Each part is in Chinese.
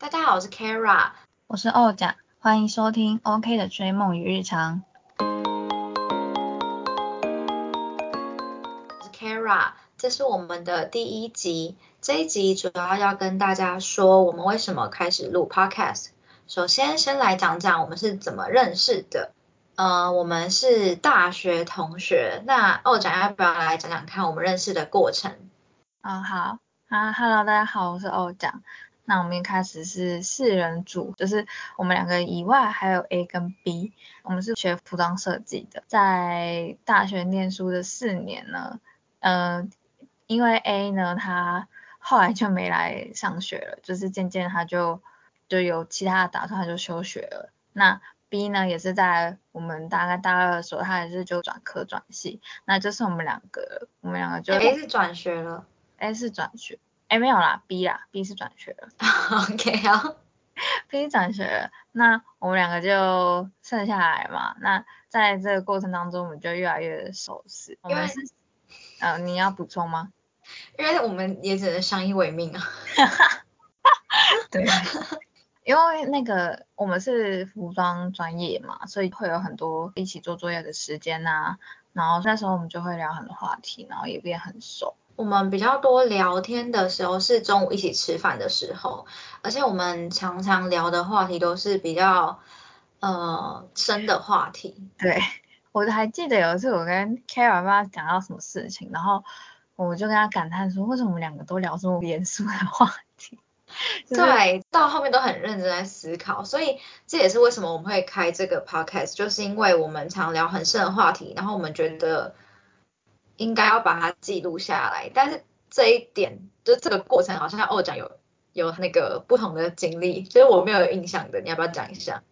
大家好，我是 Kara，我是欧甲，欢迎收听 OK 的追梦与日常。我是 Kara，这是我们的第一集。这一集主要要跟大家说，我们为什么开始录 Podcast。首先，先来讲讲我们是怎么认识的。呃，我们是大学同学。那欧甲要不要来讲讲看我们认识的过程？嗯，好啊，Hello，大家好，我是欧甲。那我们一开始是四人组，就是我们两个以外还有 A 跟 B，我们是学服装设计的，在大学念书的四年呢，呃，因为 A 呢他后来就没来上学了，就是渐渐他就就有其他的打算，他就休学了。那 B 呢也是在我们大概大二的时候，他也是就转科转系，那就是我们两个，我们两个就 A 是转学了，A 是转学。哎，没有啦，B 啦，B 是转学了。OK 啊，B 转学了，那我们两个就剩下来嘛。那在这个过程当中，我们就越来越熟识。因为，呃，你要补充吗？因为我们也只能相依为命啊。对，因为那个我们是服装专业嘛，所以会有很多一起做作业的时间呐。然后那时候我们就会聊很多话题，然后也变很熟。我们比较多聊天的时候是中午一起吃饭的时候，而且我们常常聊的话题都是比较呃深的话题。对，我还记得有一次我跟 Kara 爸讲到什么事情，然后我就跟她感叹说，为什么我们两个都聊这么严肃的话题？对，到后面都很认真在思考，所以这也是为什么我们会开这个 podcast，就是因为我们常聊很深的话题，然后我们觉得。应该要把它记录下来，但是这一点就这个过程好像欧讲有有那个不同的经历，所以我没有印象的，你要不要讲一下？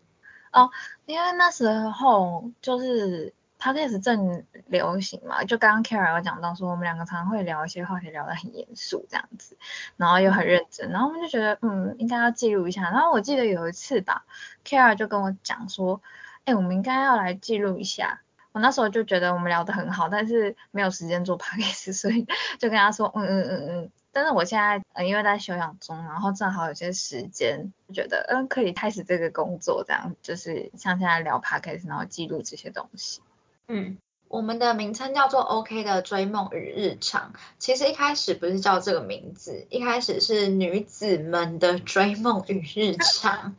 哦，因为那时候就是 p o d c 正流行嘛，就刚刚 Kara 有讲到说我们两个常会聊一些话题，聊得很严肃这样子，然后又很认真，然后我们就觉得嗯应该要记录一下，然后我记得有一次吧，Kara 就跟我讲说，哎，我们应该要来记录一下。我那时候就觉得我们聊得很好，但是没有时间做 podcast，所以就跟他说，嗯嗯嗯嗯。但是我现在呃因为在休养中，然后正好有些时间，就觉得嗯可以开始这个工作，这样就是像现在聊 podcast，然后记录这些东西。嗯，我们的名称叫做 OK 的追梦与日常，其实一开始不是叫这个名字，一开始是女子们的追梦与日常。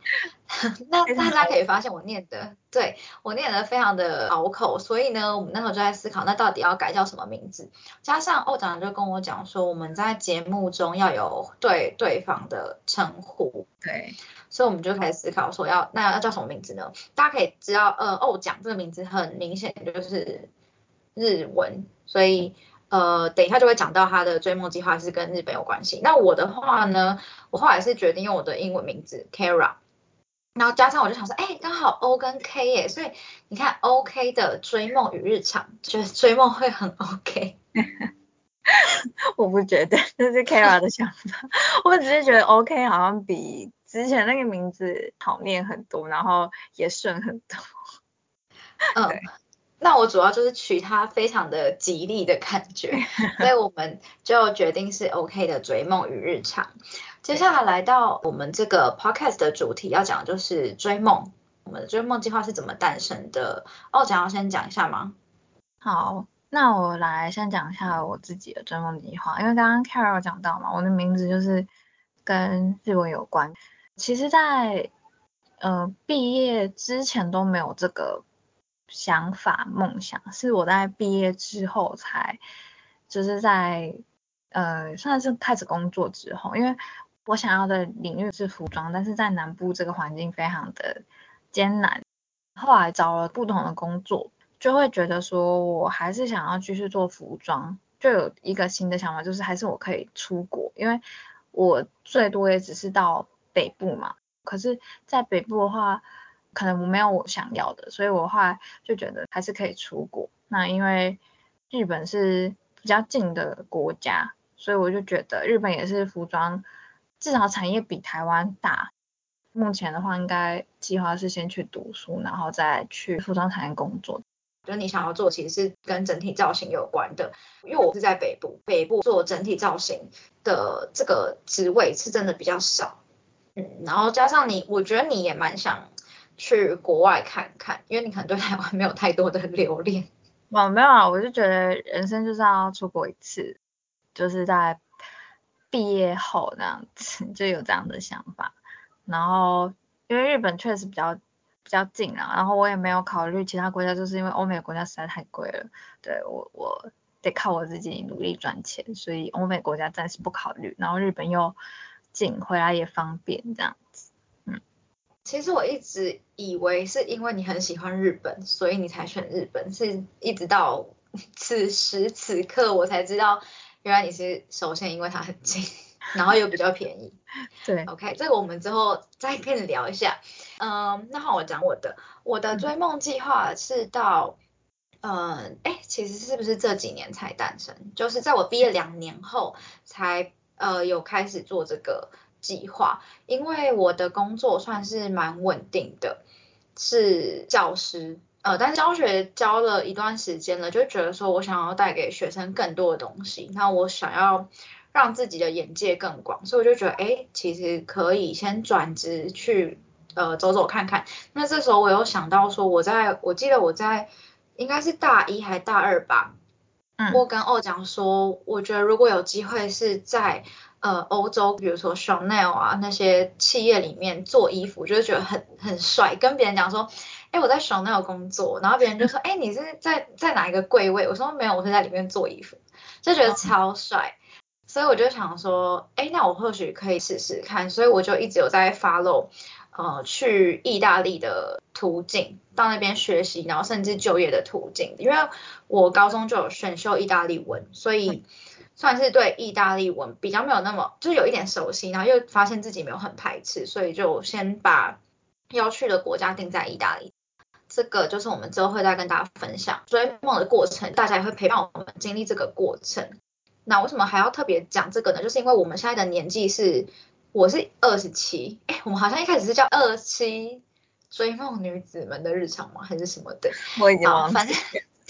那大家可以发现我念的，对我念的非常的拗口，所以呢，我们那时候就在思考，那到底要改叫什么名字？加上欧长就跟我讲说，我们在节目中要有对对方的称呼，对，所以我们就开始思考说要那要叫什么名字呢？大家可以知道，呃，欧讲这个名字很明显就是日文，所以呃，等一下就会讲到他的追梦计划是跟日本有关系。那我的话呢，我后来是决定用我的英文名字 Kara。然后加上我就想说，哎，刚好 O 跟 K 耶，所以你看 OK 的追梦与日常，觉得追梦会很 OK。我不觉得，这是 Kara 的想法。我只是觉得 OK 好像比之前那个名字好念很多，然后也顺很多。嗯，那我主要就是取它非常的吉利的感觉，所以我们就决定是 OK 的追梦与日常。接下来来到我们这个 podcast 的主题，要讲的就是追梦。我们的追梦计划是怎么诞生的？哦，想要先讲一下吗？好，那我来先讲一下我自己的追梦计划。因为刚刚 Carol 讲到嘛，我的名字就是跟日文有关。其实，在呃毕业之前都没有这个想法梦想，是我在毕业之后才，就是在呃算是开始工作之后，因为。我想要的领域是服装，但是在南部这个环境非常的艰难。后来找了不同的工作，就会觉得说我还是想要继续做服装，就有一个新的想法，就是还是我可以出国，因为我最多也只是到北部嘛。可是，在北部的话，可能没有我想要的，所以我后来就觉得还是可以出国。那因为日本是比较近的国家，所以我就觉得日本也是服装。至少产业比台湾大。目前的话，应该计划是先去读书，然后再去服装产业工作。就你想要做，其实是跟整体造型有关的。因为我是在北部，北部做整体造型的这个职位是真的比较少。嗯，然后加上你，我觉得你也蛮想去国外看看，因为你可能对台湾没有太多的留恋。我没有啊，我就觉得人生就是要出国一次，就是在毕业后那样子 就有这样的想法。然后因为日本确实比较比较近啊，然后我也没有考虑其他国家，就是因为欧美国家实在太贵了。对我我得靠我自己努力赚钱，所以欧美国家暂时不考虑。然后日本又近，回来也方便这样。其实我一直以为是因为你很喜欢日本，所以你才选日本，是一直到此时此刻我才知道，原来你是首先因为它很近。然后又比较便宜，对，OK，这个我们之后再跟你聊一下。嗯，那好，我讲我的，我的追梦计划是到，嗯，哎，其实是不是这几年才诞生？就是在我毕业两年后才呃有开始做这个计划，因为我的工作算是蛮稳定的，是教师，呃，但是教学教了一段时间了，就觉得说我想要带给学生更多的东西，那我想要。让自己的眼界更广，所以我就觉得，哎，其实可以先转职去，呃，走走看看。那这时候我又想到说，我在我记得我在应该是大一还大二吧，嗯，我跟欧讲说，我觉得如果有机会是在呃欧洲，比如说 Chanel 啊那些企业里面做衣服，就觉得很很帅。跟别人讲说，哎，我在 Chanel 工作，然后别人就说，哎，你是在在哪一个柜位？我说没有，我是在里面做衣服，就觉得超帅。所以我就想说，哎，那我或许可以试试看。所以我就一直有在 follow，呃，去意大利的途径，到那边学习，然后甚至就业的途径。因为我高中就有选修意大利文，所以算是对意大利文比较没有那么，就是有一点熟悉。然后又发现自己没有很排斥，所以就先把要去的国家定在意大利。这个就是我们之后会再跟大家分享追梦的过程，大家也会陪伴我们经历这个过程。那为什么还要特别讲这个呢？就是因为我们现在的年纪是，我是二十七，哎，我们好像一开始是叫二七追梦女子们的日常吗？还是什么的？我已经忘了。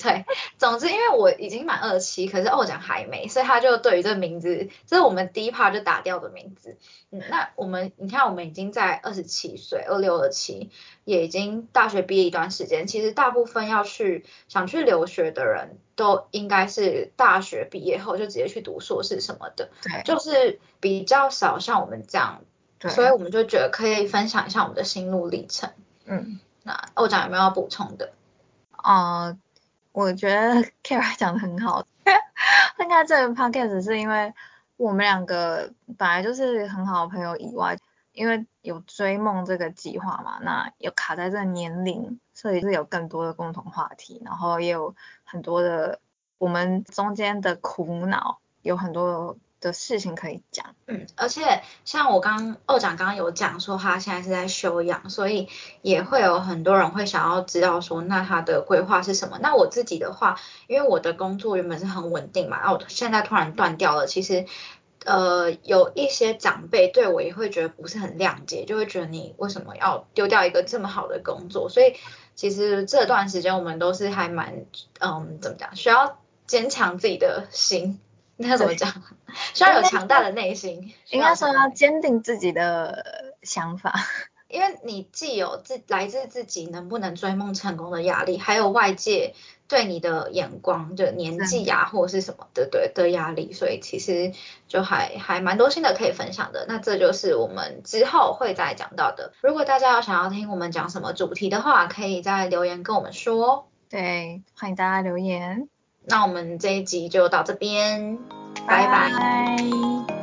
对，总之因为我已经满二七，可是欧奖还没，所以他就对于这个名字，这是我们第一 part 就打掉的名字。嗯，那我们你看我们已经在二十七岁，二六二七，也已经大学毕业一段时间。其实大部分要去想去留学的人都应该是大学毕业后就直接去读硕士什么的，对，就是比较少像我们这样，对，所以我们就觉得可以分享一下我们的心路历程。嗯，那欧奖有没有要补充的？啊。我觉得 Kara 讲的很好，应该这个 podcast 是因为我们两个本来就是很好的朋友以外，因为有追梦这个计划嘛，那有卡在这个年龄，所以是有更多的共同话题，然后也有很多的我们中间的苦恼，有很多。的事情可以讲，嗯，而且像我刚二长刚刚有讲说他现在是在休养，所以也会有很多人会想要知道说那他的规划是什么。那我自己的话，因为我的工作原本是很稳定嘛，然后现在突然断掉了，其实呃有一些长辈对我也会觉得不是很谅解，就会觉得你为什么要丢掉一个这么好的工作？所以其实这段时间我们都是还蛮嗯怎么讲，需要坚强自己的心。那怎么讲？需要有强大的内心，应该说要坚定自己的想法。因为你既有自来自自己能不能追梦成功的压力，还有外界对你的眼光就年纪啊，或者是什么的对的压力，所以其实就还还蛮多新的可以分享的。那这就是我们之后会再讲到的。如果大家有想要听我们讲什么主题的话，可以在留言跟我们说。对，欢迎大家留言。那我们这一集就到这边，拜拜。